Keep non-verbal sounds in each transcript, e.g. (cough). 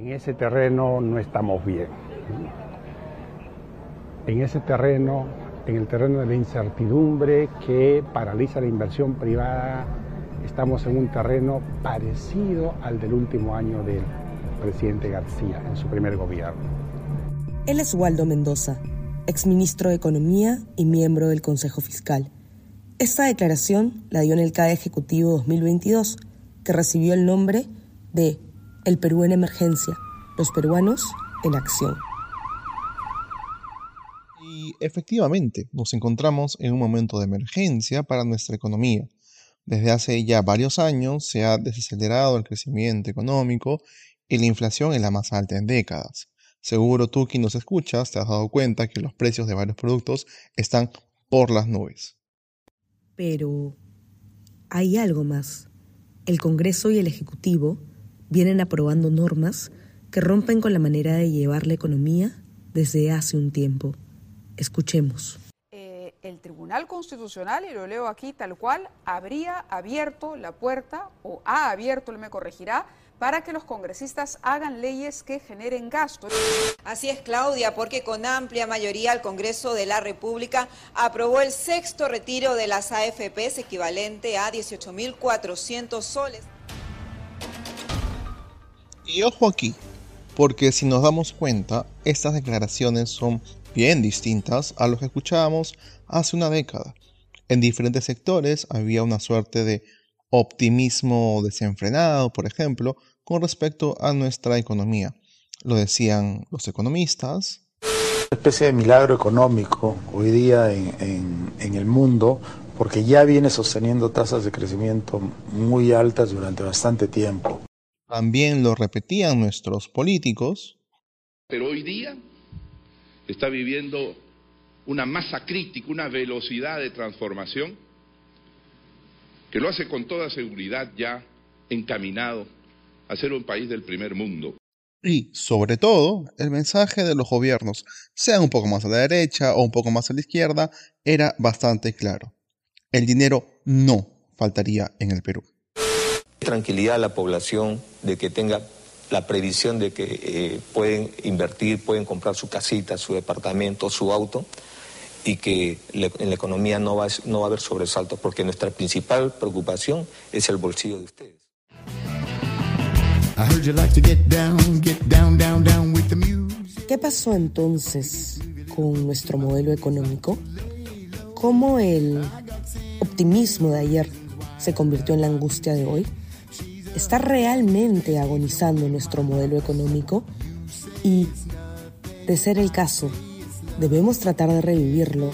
En ese terreno no estamos bien. En ese terreno, en el terreno de la incertidumbre que paraliza la inversión privada, estamos en un terreno parecido al del último año del presidente García en su primer gobierno. Él es Waldo Mendoza, exministro de Economía y miembro del Consejo Fiscal. Esta declaración la dio en el CAE Ejecutivo 2022, que recibió el nombre de El Perú en Emergencia, los peruanos en acción. Y efectivamente, nos encontramos en un momento de emergencia para nuestra economía. Desde hace ya varios años se ha desacelerado el crecimiento económico y la inflación es la más alta en décadas. Seguro tú quien nos escuchas te has dado cuenta que los precios de varios productos están por las nubes. Pero hay algo más. El Congreso y el Ejecutivo vienen aprobando normas que rompen con la manera de llevar la economía desde hace un tiempo. Escuchemos. Eh, el Tribunal Constitucional, y lo leo aquí tal cual, habría abierto la puerta, o ha abierto, él me corregirá, para que los congresistas hagan leyes que generen gasto. Así es, Claudia, porque con amplia mayoría el Congreso de la República aprobó el sexto retiro de las AFPs equivalente a 18.400 soles. Y ojo aquí, porque si nos damos cuenta, estas declaraciones son bien distintas a lo que escuchábamos hace una década. En diferentes sectores había una suerte de optimismo desenfrenado, por ejemplo, con respecto a nuestra economía. Lo decían los economistas. Una especie de milagro económico hoy día en, en el mundo porque ya viene sosteniendo tasas de crecimiento muy altas durante bastante tiempo. También lo repetían nuestros políticos. Pero hoy día está viviendo una masa crítica, una velocidad de transformación que lo hace con toda seguridad ya encaminado a ser un país del primer mundo. Y, sobre todo, el mensaje de los gobiernos, sean un poco más a la derecha o un poco más a la izquierda, era bastante claro. El dinero no faltaría en el Perú. Tranquilidad a la población de que tenga la previsión de que eh, pueden invertir, pueden comprar su casita, su departamento, su auto y que en la economía no va, no va a haber sobresaltos porque nuestra principal preocupación es el bolsillo de ustedes. ¿Qué pasó entonces con nuestro modelo económico? ¿Cómo el optimismo de ayer se convirtió en la angustia de hoy? ¿Está realmente agonizando nuestro modelo económico? Y, de ser el caso, ¿debemos tratar de revivirlo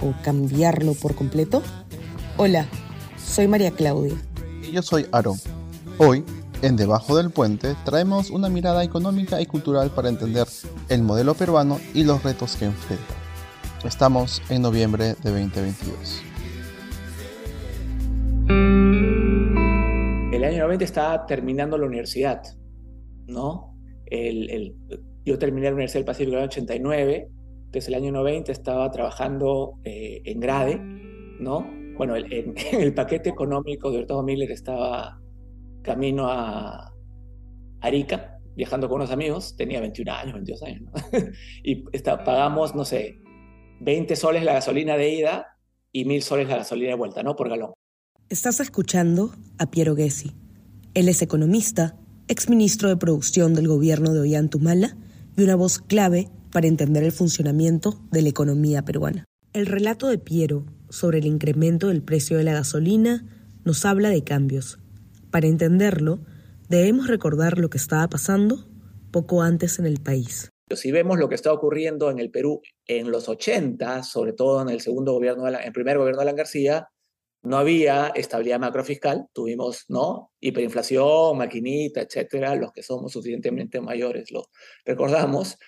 o cambiarlo por completo? Hola, soy María Claudia. Yo soy Aaron. Hoy en Debajo del Puente traemos una mirada económica y cultural para entender el modelo peruano y los retos que enfrenta. Estamos en noviembre de 2022. El año 90 estaba terminando la universidad, ¿no? yo terminé la Universidad del Pacífico en el año 89, entonces el año 90 estaba trabajando eh, en Grade, ¿no? Bueno, (laughs) en, el paquete económico de Hurtado Miller estaba camino a Arica, viajando con unos amigos, tenía 21 años, 22 años, (laughs) y está, pagamos, no sé, 20 soles la gasolina de ida y 1000 soles la gasolina de vuelta, ¿no? Por galón. Estás escuchando a Piero Gessi. Él es economista, exministro de producción del gobierno de Ollantumala y una voz clave para entender el funcionamiento de la economía peruana. El relato de Piero sobre el incremento del precio de la gasolina nos habla de cambios para entenderlo, debemos recordar lo que estaba pasando poco antes en el país. Si vemos lo que está ocurriendo en el Perú en los 80, sobre todo en el segundo gobierno, de el primer gobierno de Alan García, no había estabilidad macrofiscal, tuvimos no hiperinflación, maquinita, etcétera, los que somos suficientemente mayores lo recordamos.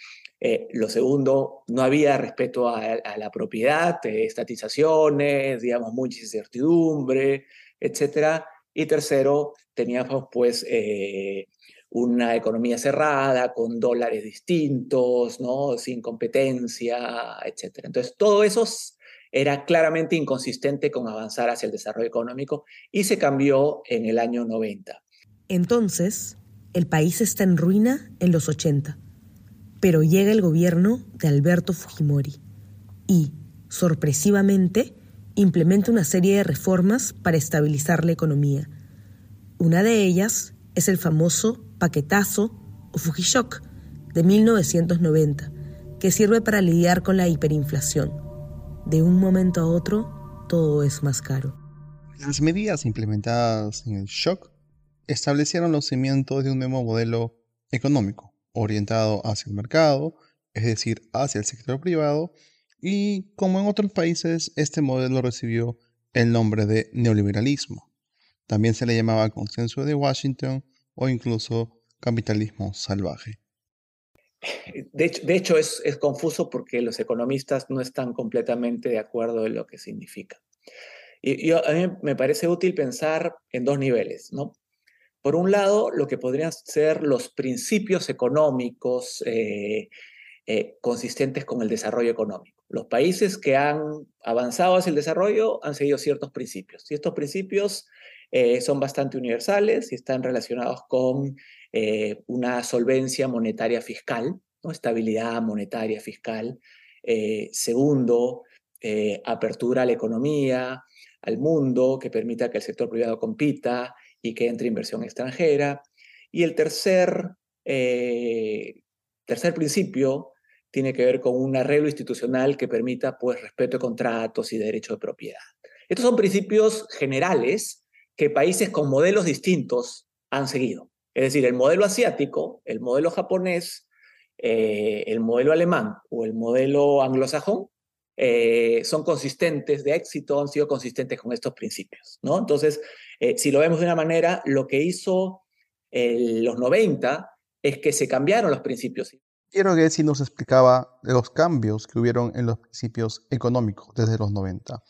Eh, lo segundo, no había respeto a, la propiedad, estatizaciones, digamos, mucha incertidumbre, etcétera. Y tercero, teníamos pues eh, una economía cerrada, con dólares distintos, ¿no? sin competencia, etc. Entonces, todo eso era claramente inconsistente con avanzar hacia el desarrollo económico y se cambió en el año 90. Entonces, el país está en ruina en los 80, pero llega el gobierno de Alberto Fujimori y, sorpresivamente, implementa una serie de reformas para estabilizar la economía. Una de ellas es el famoso paquetazo o Fujishock de 1990, que sirve para lidiar con la hiperinflación. De un momento a otro, todo es más caro. Las medidas implementadas en el shock establecieron los cimientos de un nuevo modelo económico, orientado hacia el mercado, es decir, hacia el sector privado, y como en otros países, este modelo recibió el nombre de neoliberalismo. También se le llamaba consenso de Washington o incluso capitalismo salvaje. De hecho, es, confuso porque los economistas no están completamente de acuerdo en lo que significa. Y, a mí me parece útil pensar en dos niveles. Por un lado, lo que podrían ser los principios económicos eh, eh, consistentes con el desarrollo económico. Los países que han avanzado hacia el desarrollo han seguido ciertos principios y estos principios eh, son bastante universales y están relacionados con una solvencia monetaria fiscal, ¿no? estabilidad monetaria fiscal. segundo, apertura a la economía, al mundo, que permita que el sector privado compita, y que entre inversión extranjera. Y el tercer, eh, tercer principio tiene que ver con un arreglo institucional que permita pues, respeto de contratos y derecho de propiedad. Estos son principios generales que países con modelos distintos han seguido. Es decir, el modelo asiático, el modelo japonés, eh, el modelo alemán o el modelo anglosajón eh, son consistentes de éxito, han sido consistentes con estos principios. ¿no? Entonces, eh, si lo vemos de una manera, lo que hizo los 90 es que se cambiaron los principios. Quiero que si nos explicaba los cambios que hubieron en los principios económicos desde los 90.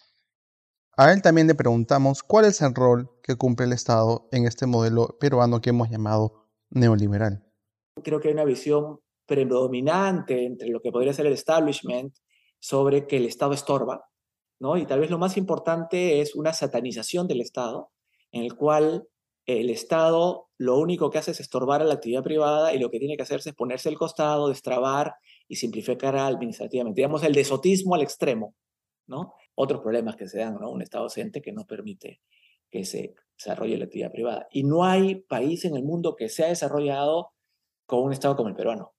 A él también le preguntamos cuál es el rol que cumple el Estado en este modelo peruano que hemos llamado neoliberal. Creo que hay una visión predominante entre lo que podría ser el establishment sobre que el Estado estorba, ¿no? Y tal vez lo más importante es una satanización del Estado, en el cual el Estado lo único que hace es estorbar a la actividad privada y lo que tiene que hacerse es ponerse al costado, destrabar y simplificar administrativamente. Digamos, el desotismo al extremo, ¿no? Otros problemas que se dan, ¿no? Un Estado ausente que no permite que se desarrolle la actividad privada. Y no hay país en el mundo que se ha desarrollado con un Estado como el peruano.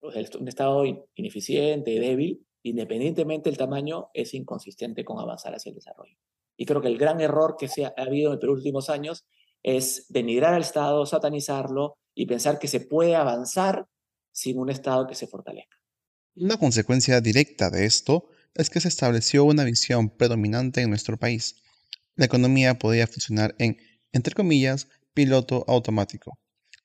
Un Estado ineficiente, débil, independientemente del tamaño, es inconsistente con avanzar hacia el desarrollo. Y creo que el gran error que se ha, habido en los últimos años es denigrar al Estado, satanizarlo y pensar que se puede avanzar sin un Estado que se fortalezca. Una consecuencia directa de esto es que se estableció una visión predominante en nuestro país. La economía podía funcionar en, entre comillas, piloto automático.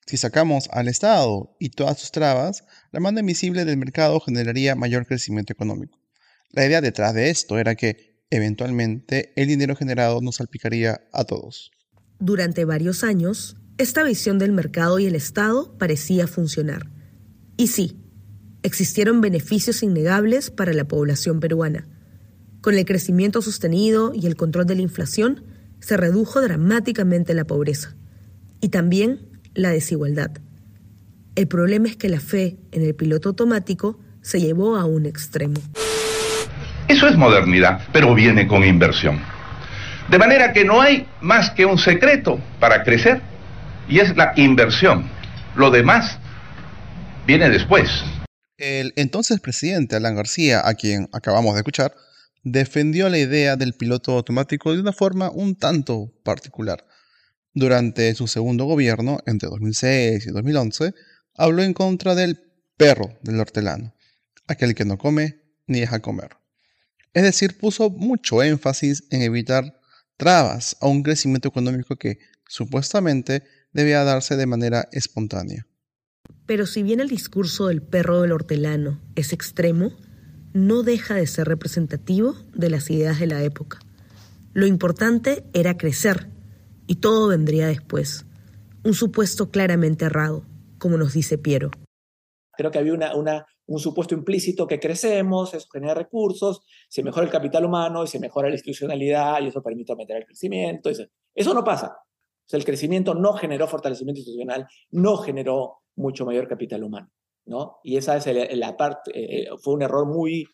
Si sacamos al Estado y todas sus trabas, la mano invisible del mercado generaría mayor crecimiento económico. La idea detrás de esto era que, eventualmente, el dinero generado nos salpicaría a todos. Durante varios años, esta visión del mercado y el Estado parecía funcionar. Y sí, existieron beneficios innegables para la población peruana. Con el crecimiento sostenido y el control de la inflación, se redujo dramáticamente la pobreza. Y también la desigualdad. El problema es que la fe en el piloto automático se llevó a un extremo. Eso es modernidad, pero viene con inversión. De manera que no hay más que un secreto para crecer y es la inversión. Lo demás viene después. El entonces presidente Alan García, a quien acabamos de escuchar, defendió la idea del piloto automático de una forma un tanto particular. Durante su segundo gobierno, entre 2006 y 2011, habló en contra del perro del hortelano, aquel que no come ni deja comer. Es decir, puso mucho énfasis en evitar trabas a un crecimiento económico que supuestamente debía darse de manera espontánea. Pero si bien el discurso del perro del hortelano es extremo, no deja de ser representativo de las ideas de la época. Lo importante era crecer y todo vendría después. Un supuesto claramente errado, como nos dice Piero. Creo que había un supuesto implícito que crecemos, eso genera recursos, se mejora el capital humano y se mejora la institucionalidad y eso permite aumentar el crecimiento. Eso, no pasa. El crecimiento no generó fortalecimiento institucional, no generó mucho mayor capital humano, ¿no? Y esa es la parte, eh, fue un error muy,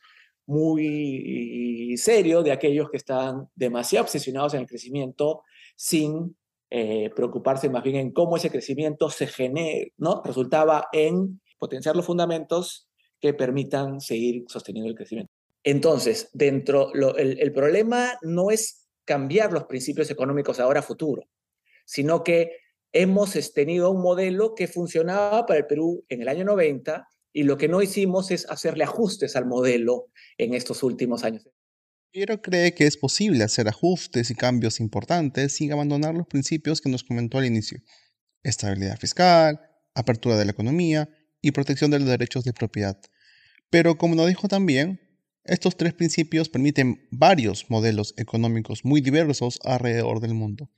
muy serio de aquellos que están demasiado obsesionados en el crecimiento sin eh, preocuparse más bien en cómo ese crecimiento se genera, ¿no? Resultaba en potenciar los fundamentos que permitan seguir sosteniendo el crecimiento. Entonces, dentro, el, problema no es cambiar los principios económicos ahora a futuro, sino que hemos tenido un modelo que funcionaba para el Perú en el año 90 y lo que no hicimos es hacerle ajustes al modelo en estos últimos años. Piero cree que es posible hacer ajustes y cambios importantes sin abandonar los principios que nos comentó al inicio. Estabilidad fiscal, apertura de la economía y protección de los derechos de propiedad. Pero como nos dijo también, estos tres principios permiten varios modelos económicos muy diversos alrededor del mundo.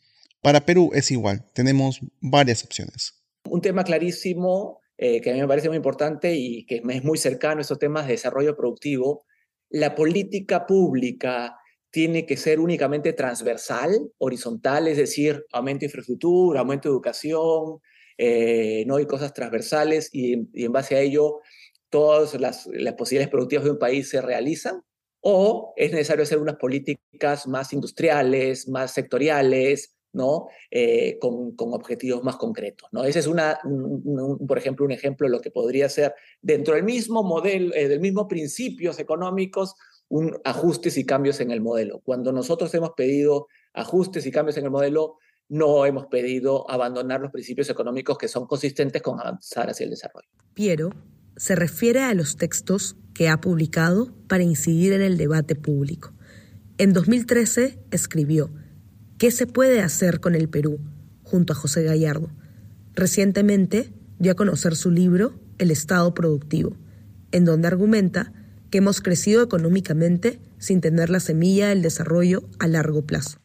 Para Perú es igual, tenemos varias opciones. Un tema clarísimo eh, que a mí me parece muy importante y que es muy cercano estos temas de desarrollo productivo la política pública tiene que ser únicamente transversal, horizontal, es decir, aumento de infraestructura, aumento de educación, eh, no hay cosas transversales y, en base a ello todas las, posibilidades productivas de un país se realizan, o es necesario hacer unas políticas más industriales, más sectoriales, ¿no? Eh, con, objetivos más concretos. ¿no? Ese es, una, por ejemplo, un ejemplo de lo que podría ser dentro del mismo modelo, eh, del mismo principios económicos, un ajustes y cambios en el modelo. Cuando nosotros hemos pedido ajustes y cambios en el modelo, no hemos pedido abandonar los principios económicos que son consistentes con avanzar hacia el desarrollo. Piero se refiere a los textos que ha publicado para incidir en el debate público. En 2013 escribió ¿Qué se puede hacer con el Perú? junto a José Gallardo. Recientemente dio a conocer su libro El Estado Productivo, en donde argumenta que hemos crecido económicamente sin tener la semilla del desarrollo a largo plazo.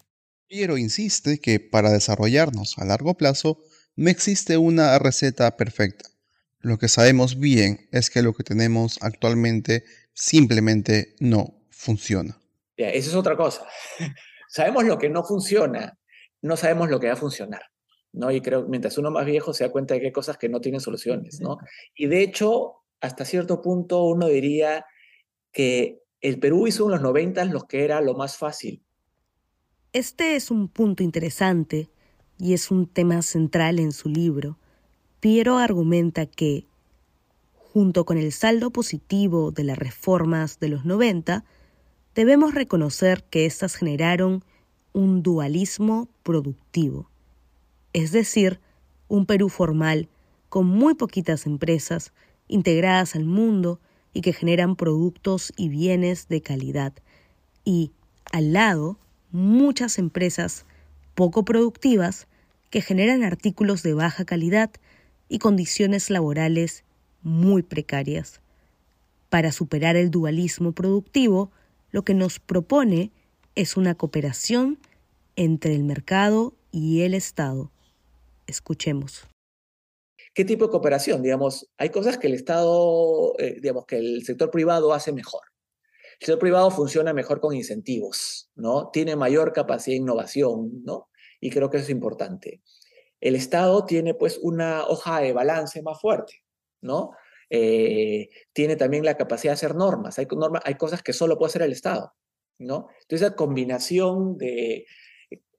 Piero insiste que para desarrollarnos a largo plazo no existe una receta perfecta. Lo que sabemos bien es que lo que tenemos actualmente simplemente no funciona. esa es otra cosa. Sabemos lo que no funciona, no sabemos lo que va a funcionar. ¿no? Y creo que mientras uno más viejo se da cuenta de que hay cosas que no tienen soluciones. ¿no? Y de hecho, hasta cierto punto uno diría que el Perú hizo en los 90 lo que era lo más fácil. Este es un punto interesante y es un tema central en su libro. Piero argumenta que, junto con el saldo positivo de las reformas de los 90, debemos reconocer que éstas generaron un dualismo productivo, es decir, un Perú formal con muy poquitas empresas integradas al mundo y que generan productos y bienes de calidad, y, al lado, muchas empresas poco productivas que generan artículos de baja calidad y condiciones laborales muy precarias. Para superar el dualismo productivo, lo que nos propone es una cooperación entre el mercado y el Estado. Escuchemos. ¿Qué tipo de cooperación? Digamos, hay cosas que el Estado, eh, digamos, que el sector privado hace mejor. El sector privado funciona mejor con incentivos, ¿no? Tiene mayor capacidad de innovación, ¿no? Y creo que eso es importante. El Estado tiene, pues, una hoja de balance más fuerte, ¿no? Eh, tiene también la capacidad de hacer normas. Hay, hay cosas que solo puede hacer el Estado, ¿no? Entonces, esa combinación de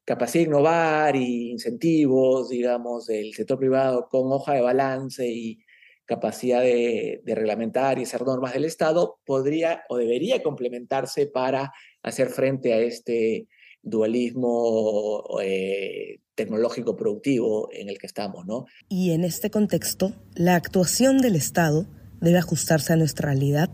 capacidad de innovar y incentivos, digamos, del sector privado con hoja de balance y capacidad de, reglamentar y hacer normas del Estado podría o debería complementarse para hacer frente a este dualismo eh, tecnológico productivo en el que estamos, ¿no? Y en este contexto, la actuación del Estado debe ajustarse a nuestra realidad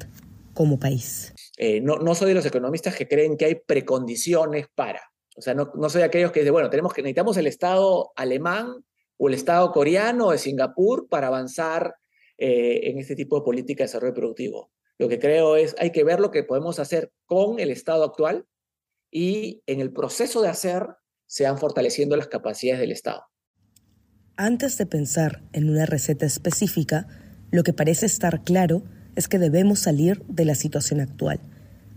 como país. Eh, no, no, soy de los economistas que creen que hay precondiciones para. O sea, no, no soy de aquellos que dicen, bueno, tenemos que, necesitamos el Estado alemán o el Estado coreano o de Singapur para avanzar eh, en este tipo de política de desarrollo productivo. Lo que creo es, hay que ver lo que podemos hacer con el Estado actual y en el proceso de hacer se van fortaleciendo las capacidades del Estado. Antes de pensar en una receta específica, lo que parece estar claro es que debemos salir de la situación actual,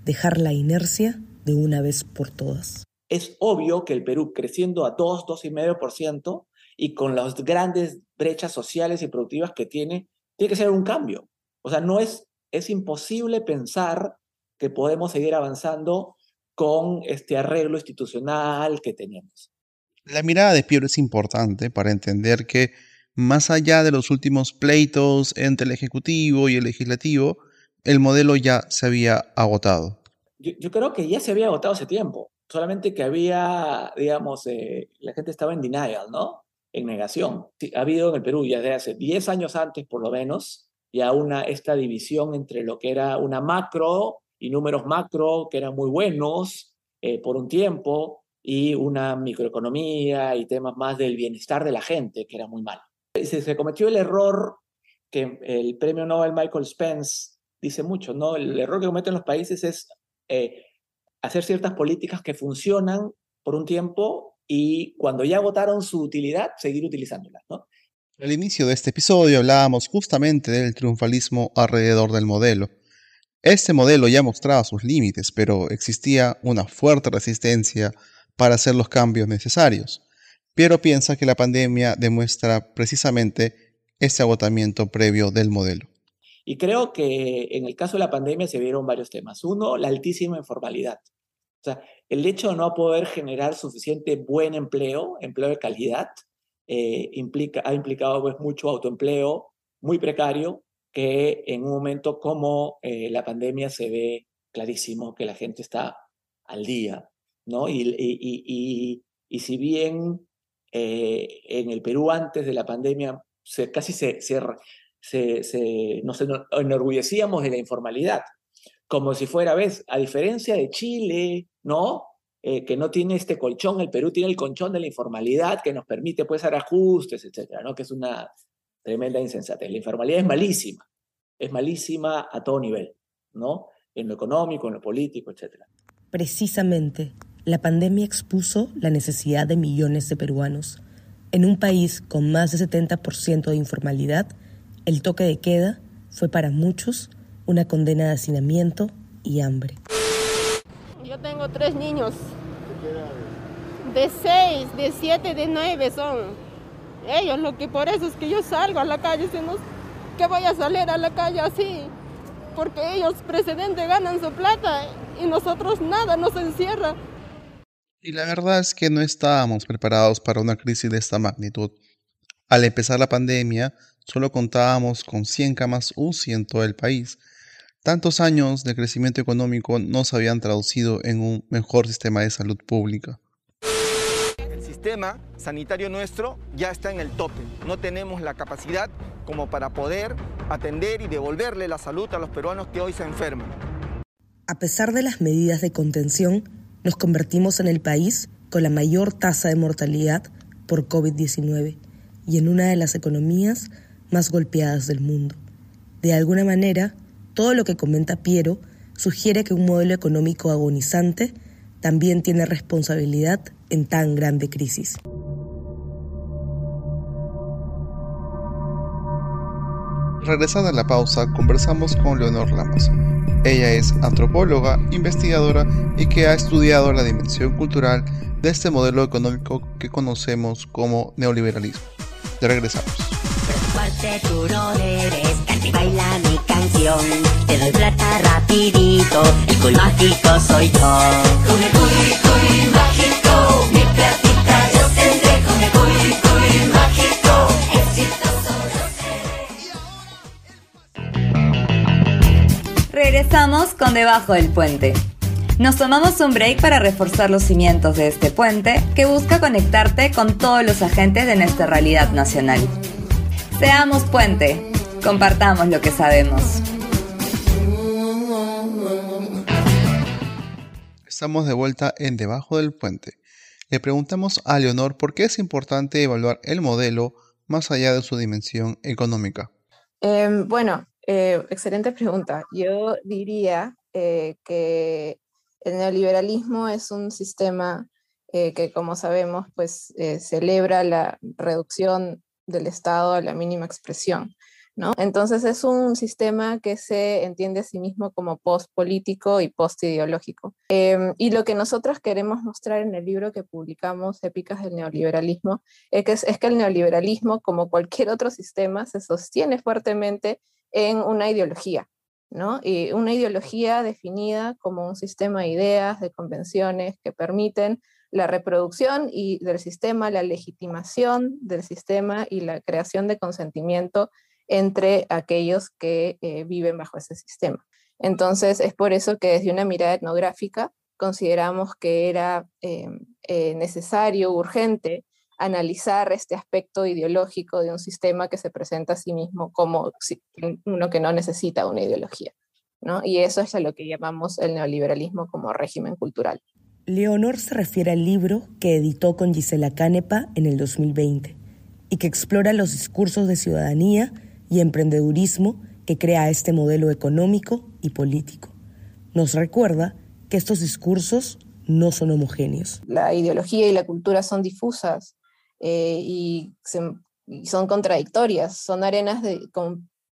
dejar la inercia de una vez por todas. es obvio que el Perú, creciendo a 2, 2,5% y con las grandes brechas sociales y productivas que tiene, tiene que ser un cambio. O sea, no es, es imposible pensar que podemos seguir avanzando con este arreglo institucional que tenemos. La mirada de Piero es importante para entender que más allá de los últimos pleitos entre el Ejecutivo y el Legislativo, el modelo ya se había agotado. Yo, creo que ya se había agotado hace tiempo, solamente que había, digamos, eh, la gente estaba en denial, ¿no? En negación. ha habido en el Perú ya desde hace 10 años antes, por lo menos, ya una, esta división entre lo que era una macro y números macro que eran muy buenos eh, por un tiempo y una microeconomía y temas más del bienestar de la gente que era muy malo. Se, se cometió el error que el premio Nobel Michael Spence dice mucho, ¿no? El error que cometen los países es eh, hacer ciertas políticas que funcionan por un tiempo y cuando ya agotaron su utilidad, seguir utilizándolas, ¿no? Al inicio de este episodio hablábamos justamente del triunfalismo alrededor del modelo. Este modelo ya mostraba sus límites, pero existía una fuerte resistencia para hacer los cambios necesarios. Piero piensa que la pandemia demuestra precisamente ese agotamiento previo del modelo. Y creo que en el caso de la pandemia se vieron varios temas. Uno, la altísima informalidad. O sea, el hecho de no poder generar suficiente buen empleo, empleo de calidad, eh, ha implicado pues, mucho autoempleo muy precario, que en un momento como eh, la pandemia se ve clarísimo que la gente está al día, ¿no? Y, y, y, si bien eh, en el Perú antes de la pandemia se, casi se, se, se, nos enorgullecíamos de la informalidad, como si fuera, ves, a diferencia de Chile, ¿no? Eh, que no tiene este colchón, el Perú tiene el colchón de la informalidad que nos permite pues hacer ajustes, etcétera, ¿no? Que es una tremenda insensatez. La informalidad es malísima, es malísima a todo nivel, ¿no? En lo económico, en lo político, etcétera. Precisamente, la pandemia expuso la necesidad de millones de peruanos. En un país con más de 70% de informalidad, el toque de queda fue para muchos una condena de hacinamiento y hambre. Yo tengo tres niños. De seis, de siete, de nueve son. Ellos, lo que por eso es que yo salgo a la calle, si no, que voy a salir a la calle así, porque ellos precedente ganan su plata y nosotros nada, nos encierra. Y la verdad es que no estábamos preparados para una crisis de esta magnitud. Al empezar la pandemia, solo contábamos con 100 camas UCI en todo el país. Tantos años de crecimiento económico no se habían traducido en un mejor sistema de salud pública. Sistema sanitario nuestro ya está en el tope. No tenemos la capacidad como para poder atender y devolverle la salud a los peruanos que hoy se enferman. A pesar de las medidas de contención, nos convertimos en el país con la mayor tasa de mortalidad por COVID-19 y en una de las economías más golpeadas del mundo. De alguna manera, todo lo que comenta Piero sugiere que un modelo económico agonizante también tiene responsabilidad en tan grande crisis. Regresada a la pausa, conversamos con Leonor Lamas. Ella es antropóloga, investigadora y que ha estudiado la dimensión cultural de este modelo económico que conocemos como neoliberalismo. Ya regresamos fuerte, tú no debes. Canta y baila mi canción. Te doy plata rapidito. El cool mágico soy yo. Come cuy, cuy Regresamos con Debajo del Puente. Nos tomamos un break para reforzar los cimientos de este puente que busca conectarte con todos los agentes de nuestra realidad nacional. Seamos puente, compartamos lo que sabemos. Estamos de vuelta en Debajo del Puente. Le preguntamos a Leonor por qué es importante evaluar el modelo más allá de su dimensión económica. Em, bueno, eh, excelente pregunta. Yo diría eh, que el neoliberalismo es un sistema eh, que, como sabemos, pues celebra la reducción del Estado a la mínima expresión. ¿no? Entonces es un sistema que se entiende a sí mismo como post-político y post-ideológico. Em, y lo que nosotros queremos mostrar en el libro que publicamos, Épicas del Neoliberalismo, es que, es que el neoliberalismo, como cualquier otro sistema, se sostiene fuertemente en una ideología, ¿no? Y una ideología definida como un sistema de ideas, de convenciones que permiten la reproducción y del sistema, la legitimación del sistema y la creación de consentimiento entre aquellos que eh, viven bajo ese sistema. Entonces, es por eso que desde una mirada etnográfica consideramos que era eh, eh, necesario, urgente, analizar este aspecto ideológico de un sistema que se presenta a sí mismo como uno que no necesita una ideología. ¿no? Y eso es a lo que llamamos el neoliberalismo como régimen cultural. Leonor se refiere al libro que editó con Gisela Canepa en el 2020 y que explora los discursos de ciudadanía y emprendedurismo que crea este modelo económico y político. Nos recuerda que estos discursos no son homogéneos. La ideología y la cultura son difusas eh, y, son contradictorias, son arenas de,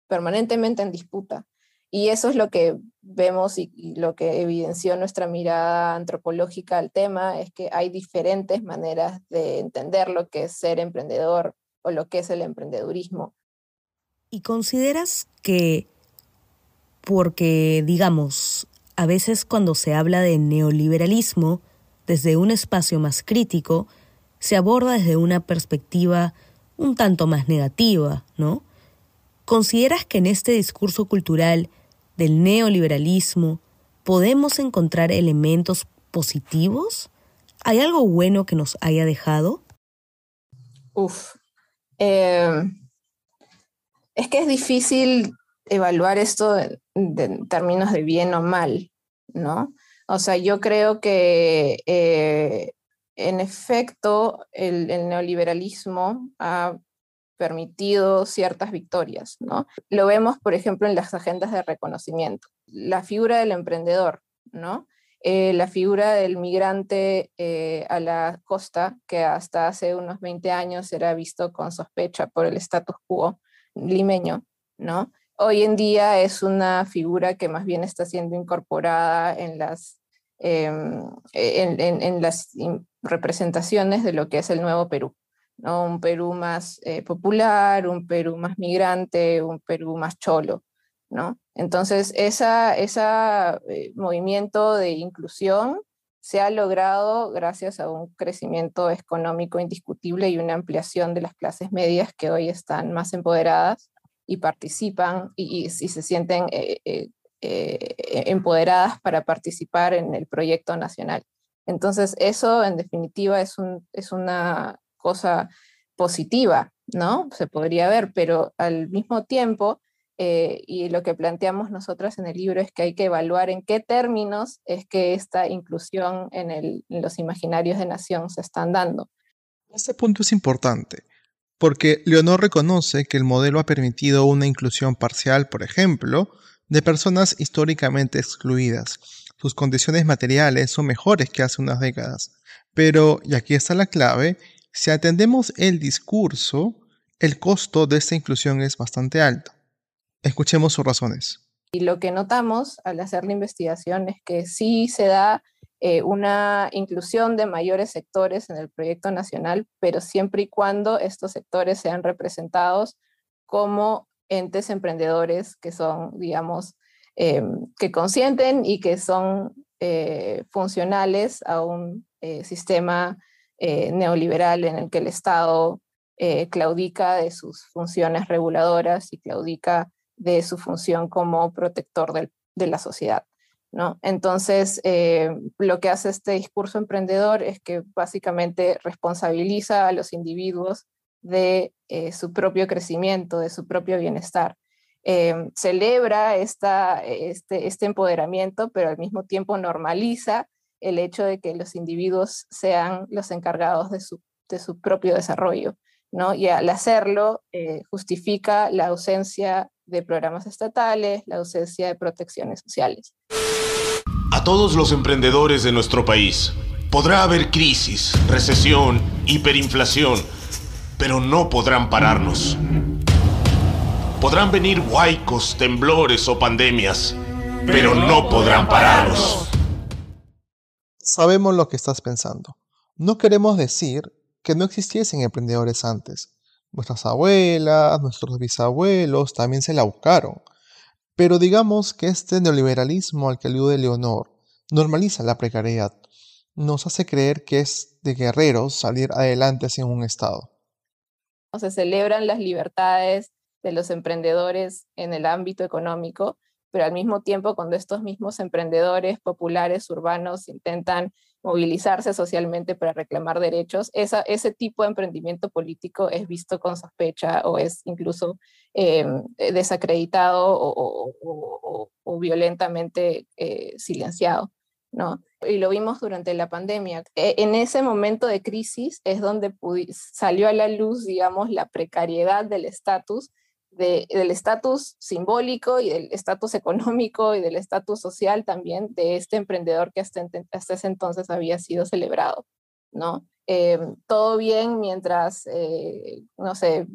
permanentemente en disputa. Y eso es lo que vemos y, lo que evidenció nuestra mirada antropológica al tema, es que hay diferentes maneras de entender lo que es ser emprendedor o lo que es el emprendedurismo. ¿Y consideras que, porque digamos, a veces cuando se habla de neoliberalismo, desde un espacio más crítico, se aborda desde una perspectiva un tanto más negativa, ¿no? ¿Consideras que en este discurso cultural del neoliberalismo podemos encontrar elementos positivos? ¿Hay algo bueno que nos haya dejado? Uf. Eh, es que es difícil evaluar esto en, términos de bien o mal, ¿no? O sea, yo creo que eh, en efecto el, neoliberalismo ha permitido ciertas victorias, ¿no? Lo vemos, por ejemplo, en las agendas de reconocimiento. La figura del emprendedor, ¿no? Eh, la figura del migrante eh, a la costa, que hasta hace unos 20 años era visto con sospecha por el status quo limeño, ¿no? Hoy en día es una figura que más bien está siendo incorporada en las, em, en las representaciones de lo que es el nuevo Perú. Un Perú más eh, popular, un Perú más migrante, un Perú más cholo, ¿no? Entonces, ese esa, eh, movimiento de inclusión se ha logrado gracias a un crecimiento económico indiscutible y una ampliación de las clases medias que hoy están más empoderadas y participan y, se sienten eh, empoderadas para participar en el proyecto nacional. Entonces, eso en definitiva es, un, es una cosa positiva, ¿no? Se podría ver, pero al mismo tiempo, eh, y lo que planteamos nosotras en el libro es que hay que evaluar en qué términos es que esta inclusión en, en los imaginarios de nación se están dando. Este punto es importante, porque Leonor reconoce que el modelo ha permitido una inclusión parcial, por ejemplo, de personas históricamente excluidas. Sus condiciones materiales son mejores que hace unas décadas. Pero, y aquí está la clave, si atendemos el discurso, el costo de esta inclusión es bastante alto. Escuchemos sus razones. Y lo que notamos al hacer la investigación es que sí se da eh, una inclusión de mayores sectores en el proyecto nacional, pero siempre y cuando estos sectores sean representados como entes emprendedores que son, digamos, eh, que consienten y que son eh, funcionales a un sistema eh, neoliberal en el que el Estado claudica de sus funciones reguladoras y claudica de su función como protector de la sociedad. ¿no? Entonces, lo que hace este discurso emprendedor es que básicamente responsabiliza a los individuos de su propio crecimiento, de su propio bienestar. celebra esta, este, este empoderamiento, pero al mismo tiempo normaliza el hecho de que los individuos sean los encargados de su, de su propio desarrollo. ¿no? Y al hacerlo eh, justifica la ausencia de programas estatales, la ausencia de protecciones sociales. A todos los emprendedores de nuestro país, podrá haber crisis, recesión, hiperinflación, pero no podrán pararnos Podrán venir huaicos, temblores o pandemias, pero no podrán pararnos. Sabemos lo que estás pensando. No queremos decir que no existiesen emprendedores antes. Nuestras abuelas, nuestros bisabuelos también se la buscaron. Pero digamos que este neoliberalismo al que alude Leonor normaliza la precariedad. Nos hace creer que es de guerreros salir adelante sin un Estado. Se celebran las libertades de los emprendedores en el ámbito económico, pero al mismo tiempo cuando estos mismos emprendedores populares urbanos intentan movilizarse socialmente para reclamar derechos, ese tipo de emprendimiento político es visto con sospecha o es incluso em, desacreditado o, violentamente eh, silenciado. ¿no? Y lo vimos durante la pandemia. E, en ese momento de crisis es donde salió a la luz, digamos, la precariedad del estatus del estatus simbólico y del estatus económico y del estatus social también de este emprendedor que hasta, ese entonces había sido celebrado, ¿no? Eh, todo bien mientras, eh, no sé,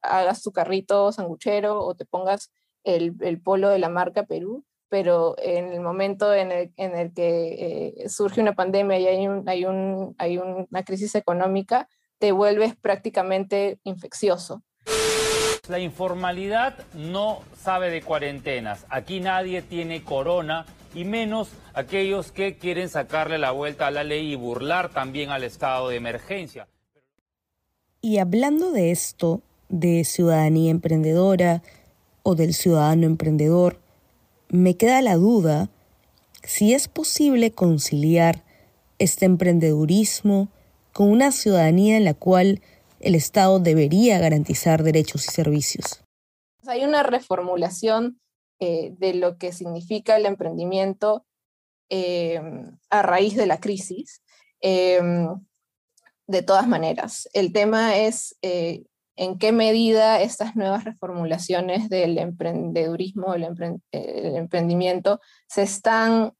hagas tu carrito sanguchero o te pongas el, el, polo de la marca Perú, pero en el momento en el, en el que eh, surge una pandemia y hay, un, hay, un, hay una crisis económica, te vuelves prácticamente infeccioso. La informalidad no sabe de cuarentenas. Aquí nadie tiene corona y menos aquellos que quieren sacarle la vuelta a la ley y burlar también al estado de emergencia. Y hablando de esto, de ciudadanía emprendedora o del ciudadano emprendedor, me queda la duda si es posible conciliar este emprendedurismo con una ciudadanía en la cual el Estado debería garantizar derechos y servicios. Hay una reformulación eh, de lo que significa el emprendimiento eh, a raíz de la crisis. Eh, de todas maneras, el tema es en qué medida estas nuevas reformulaciones del emprendedurismo, el, emprendimiento, están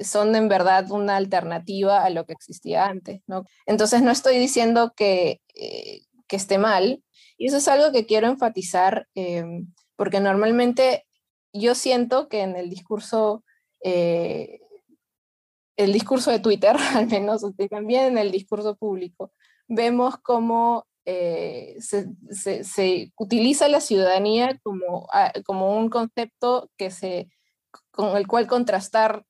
son en verdad una alternativa a lo que existía antes. Entonces no estoy diciendo que, eh, que esté mal, y eso es algo que quiero enfatizar, em, porque normalmente yo siento que en el discurso, eh, el discurso de Twitter, (laughs) al menos, también en el discurso público, vemos cómo eh, se, utiliza la ciudadanía como, ah, como un concepto que se, con el cual contrastar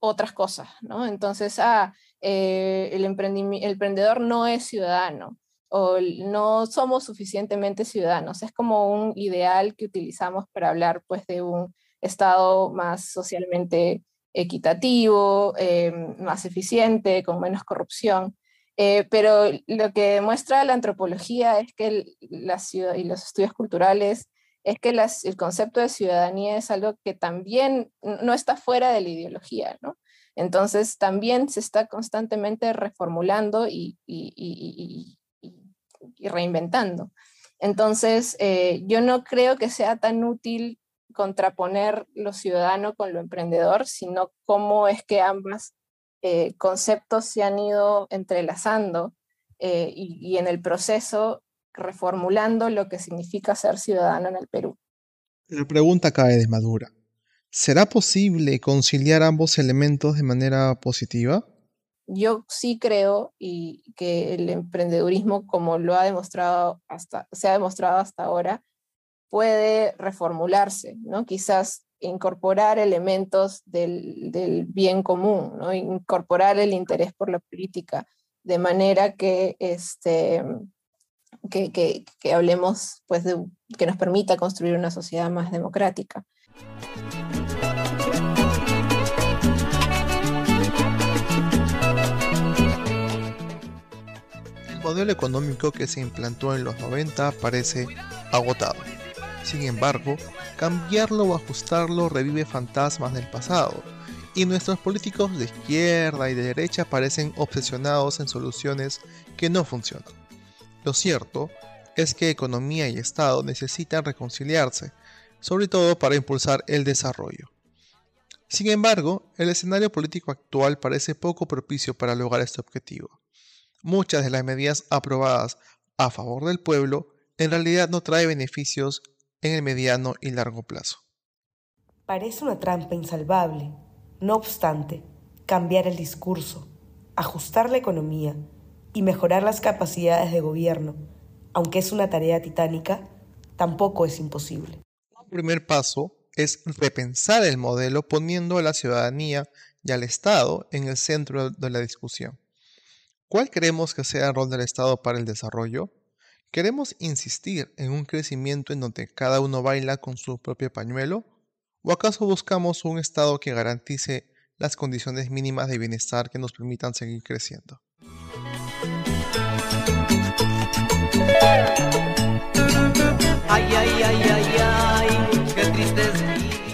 otras cosas, ¿no? Entonces, ah, eh, el, el emprendedor no es ciudadano o no somos suficientemente ciudadanos. Es como un ideal que utilizamos para hablar pues de un Estado más socialmente equitativo, eh, más eficiente, con menos corrupción. Eh, pero lo que demuestra la antropología es que la ciudad y los estudios culturales es que el concepto de ciudadanía es algo que también no está fuera de la ideología, ¿no? Entonces también se está constantemente reformulando y, reinventando. Entonces, eh, yo no creo que sea tan útil contraponer lo ciudadano con lo emprendedor, sino cómo es que ambos eh, conceptos se han ido entrelazando eh, y, en el proceso reformulando lo que significa ser ciudadano en el Perú. La pregunta cae de madura. ¿Será posible conciliar ambos elementos de manera positiva? Yo sí creo y que el emprendedurismo, como lo ha demostrado hasta, se ha demostrado hasta ahora, puede reformularse, ¿no? Quizás incorporar elementos del, del bien común, ¿no? incorporar el interés por la política, de manera que este, que, hablemos, pues, de, que nos permita construir una sociedad más democrática. El modelo económico que se implantó en los 90 parece agotado. Sin embargo, cambiarlo o ajustarlo revive fantasmas del pasado, y nuestros políticos de izquierda y de derecha parecen obsesionados en soluciones que no funcionan. Lo cierto es que economía y Estado necesitan reconciliarse, sobre todo para impulsar el desarrollo. Sin embargo, el escenario político actual parece poco propicio para lograr este objetivo. Muchas de las medidas aprobadas a favor del pueblo en realidad no traen beneficios en el mediano y largo plazo. Parece una trampa insalvable. No obstante, cambiar el discurso, ajustar la economía y mejorar las capacidades de gobierno, aunque es una tarea titánica, tampoco es imposible. El primer paso es repensar el modelo poniendo a la ciudadanía y al Estado en el centro de la discusión. ¿Cuál creemos que sea el rol del Estado para el desarrollo? ¿Queremos insistir en un crecimiento en donde cada uno baila con su propio pañuelo? ¿O acaso buscamos un Estado que garantice las condiciones mínimas de bienestar que nos permitan seguir creciendo?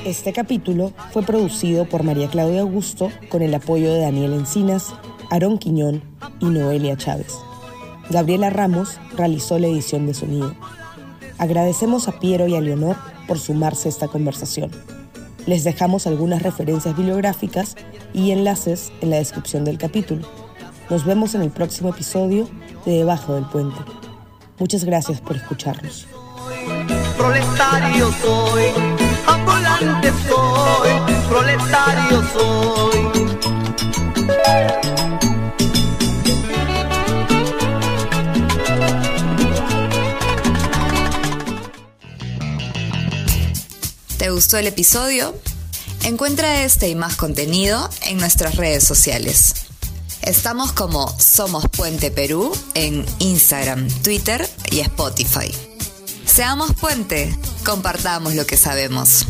Este capítulo fue producido por María Claudia Augusto con el apoyo de Daniel Encinas, Aarón Quiñón y Noelia Chávez. Gabriela Ramos realizó la edición de sonido. Agradecemos a Piero y a Leonor por sumarse a esta conversación. Les dejamos algunas referencias bibliográficas y enlaces en la descripción del capítulo. Nos vemos en el próximo episodio de Debajo del Puente. Muchas gracias por escucharnos. ¿Te gustó el episodio? Encuentra este y más contenido en nuestras redes sociales. Estamos como Somos Puente Perú en Instagram, Twitter y Spotify. Seamos puente, compartamos lo que sabemos.